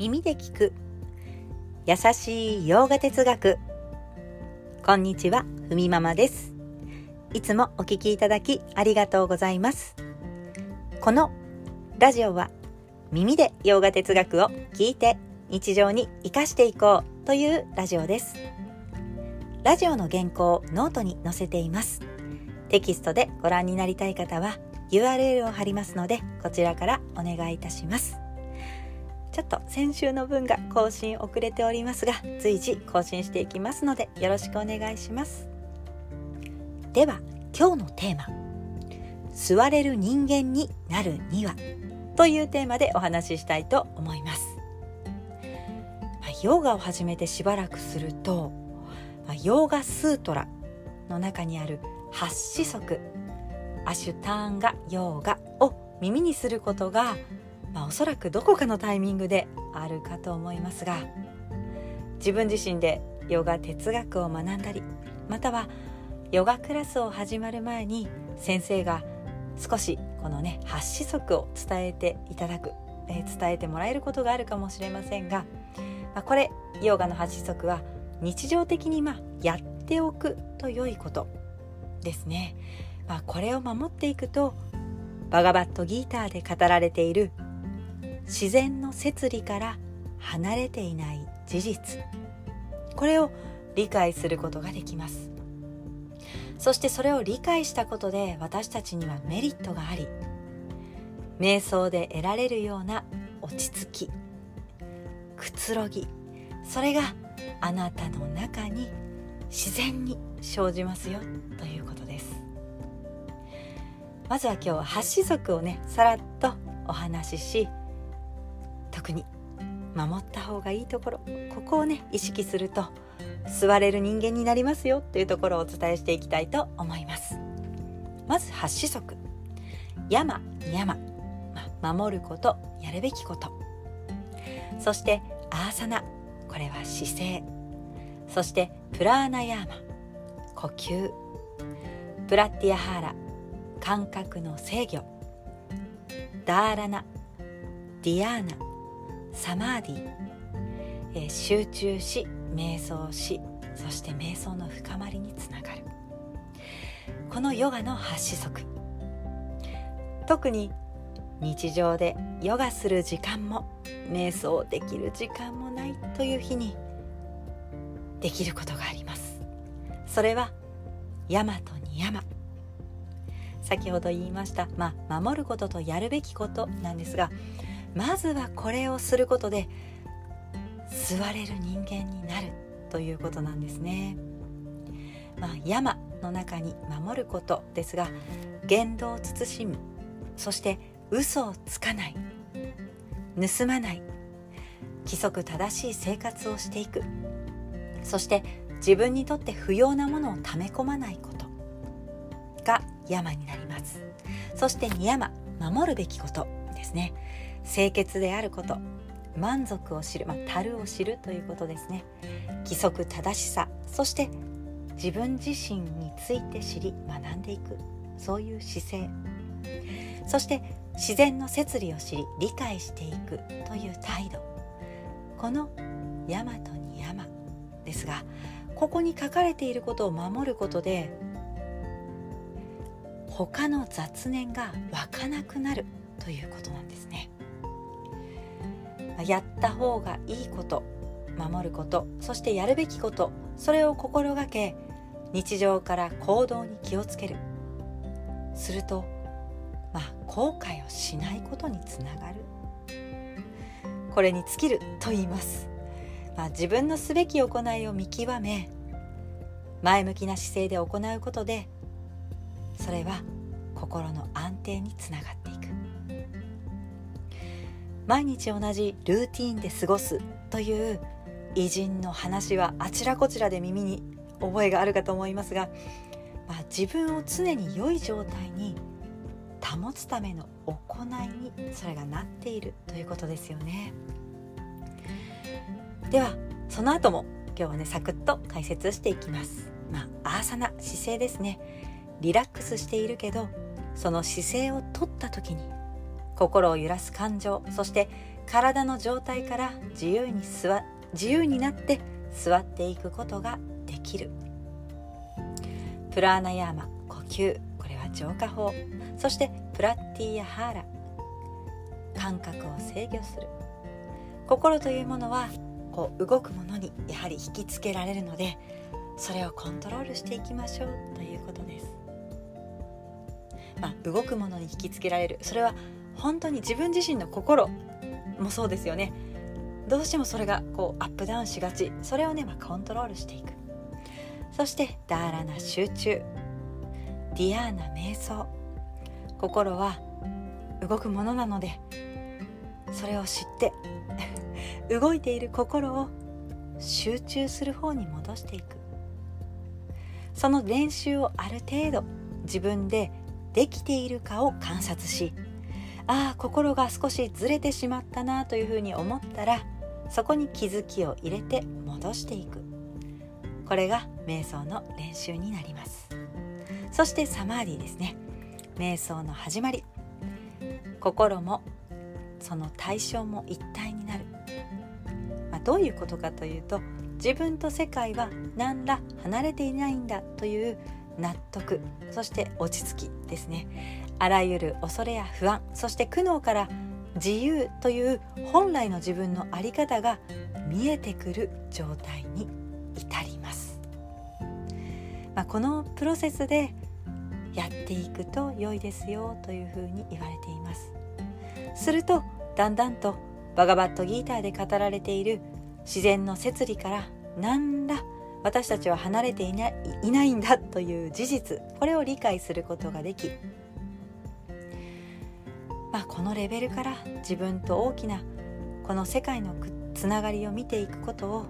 耳で聞く。優しいヨガ哲学。こんにちはふみママです。いつもお聞きいただきありがとうございます。このラジオは耳でヨガ哲学を聞いて日常に生かしていこうというラジオです。ラジオの原稿をノートに載せています。テキストでご覧になりたい方は URL を貼りますのでこちらからお願いいたします。ちょっと先週の分が更新遅れておりますが随時更新していきますのでよろしくお願いします。では今日のテーマ。座れる人間になるには。というテーマでお話ししたいと思います、まあ、ヨガを始めてしばらくすると、まあ、ヨーガスートラの中にある八子則アシュターンガヨーガを耳にすることが、まあ、おそらくどこかのタイミングであるかと思いますが自分自身でヨガ哲学を学んだりまたはヨガクラスを始まる前に先生が少しこのね八子則を伝えていただく、えー、伝えてもらえることがあるかもしれませんが、まあ、これヨガの八子則は日常的にまあやっておくと良いことですね。まあ、これを守っていくとバガバットギーターで語られている自然の摂理から離れていない事実。これを理解することができます。そしてそれを理解したことで私たちにはメリットがあり瞑想で得られるような落ち着きくつろぎそれがあなたの中に自然に生じますよということです。まずは今日は八子族をねさらっとお話しし特に。守った方がいいところ。ここをね意識すると座れる人間になりますよというところをお伝えしていきたいと思います。まず八子則山山、ま、守ることやるべきこと。そしてアーサナ。これは姿勢。そしてプラーナヤーマ。呼吸。プラッティアハーラ。感覚の制御。ダーラナ。ディアーナ。サマーディ、えー、集中し瞑想しそして瞑想の深まりにつながる。このヨガの発子則特に日常でヨガする時間も瞑想できる時間もないという日にできることがあります。それはヤマトにヤマ。先ほど言いました、まあ、守ることとやるべきことなんですがまずはこれをすることで座れる人間になるということなんですね。まあ、山の中に守ることですが言動を慎む。そして嘘をつかない。盗まない。規則正しい生活をしていく。そして自分にとって不要なものを溜め込まないこと。が山になります。そして二山守るべきことですね。清潔であること満足を知る、まあ、樽を知るということですね。規則正しさそして自分自身について知り学んでいくそういう姿勢。そして自然の摂理を知り理解していくという態度。この山とに山ですがここに書かれていることを守ることで他の雑念が湧かなくなるということなんですね。やった方がいいこと守ることそしてやるべきことそれを心がけ日常から行動に気をつける。するとまあ後悔をしないことにつながる。これに尽きると言います、まあ、自分のすべき行いを見極め前向きな姿勢で行うことでそれは心の安定につながっていく。毎日同じルーティンで過ごすという偉人の話はあちらこちらで耳に覚えがあるかと思いますが、まあ、自分を常に良い状態に保つための行いにそれがなっているということですよね。ではその後も今日はねサクッと解説していきます。まあアーサナ姿勢ですね。リラックスしているけどその姿勢をとった時に心を揺らす感情そして体の状態から自由に座自由になって座っていくことができる。プラーナヤーマ呼吸これは浄化法。そしてプラッティヤハーラ感覚を制御する。心というものはこう動くものにやはり引きつけられるのでそれをコントロールしていきましょうということです。まあ、動くものに引きつけられる。それは本当に自分自身の心もそうですよね。どうしてもそれがこうアップダウンしがち。それをね、まあ、コントロールしていく。そしてダーラな集中。ディアーナ瞑想。心は動くものなのでそれを知って 動いている心を集中する方に戻していく。その練習をある程度自分でできているかを観察しああ心が少しずれてしまったなというふうに思ったらそこに気づきを入れて戻していく。これが瞑想の練習になります。そしてサマーディですね。瞑想の始まり。心もその対象も一体になる、まあ、どういうことかというと自分と世界は何ら離れていないんだという納得そして落ち着きですね。あらゆる恐れや不安そして苦悩から自由という本来の自分の在り方が見えてくる状態に至ります、まあ、このプロセスでやっていくと良いですよというふうに言われています。するとだんだんとバガバットギーターで語られている自然の摂理から何ら私たちは離れていないいないんだという事実これを理解することができ、まあ、このレベルから自分と大きなこの世界のつながりを見ていくことを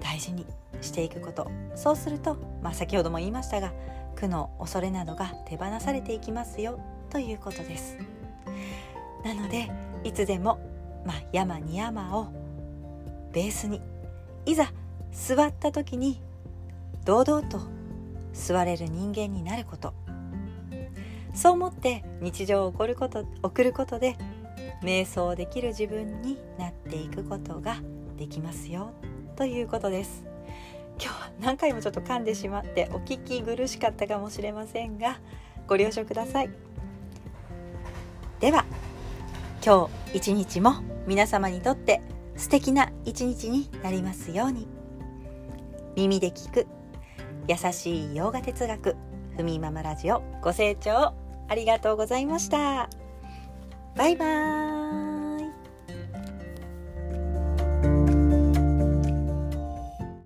大事にしていくこと。そうすると、まあ、先ほども言いましたが苦の恐れなどが手放されていきますよということです。なのでいつでも、まあ、山に山をベースにいざ座った時に堂々と座れる人間になること。そう思って日常を送ること送ることで瞑想できる自分になっていくことができますよということです。今日は何回もちょっと噛んでしまってお聞き苦しかったかもしれませんがご了承ください。では今日一日も皆様にとって素敵な一日になりますように。耳で聞く優しい洋画哲学ふみママラジオご清聴ありがとうございました。バイバーイ。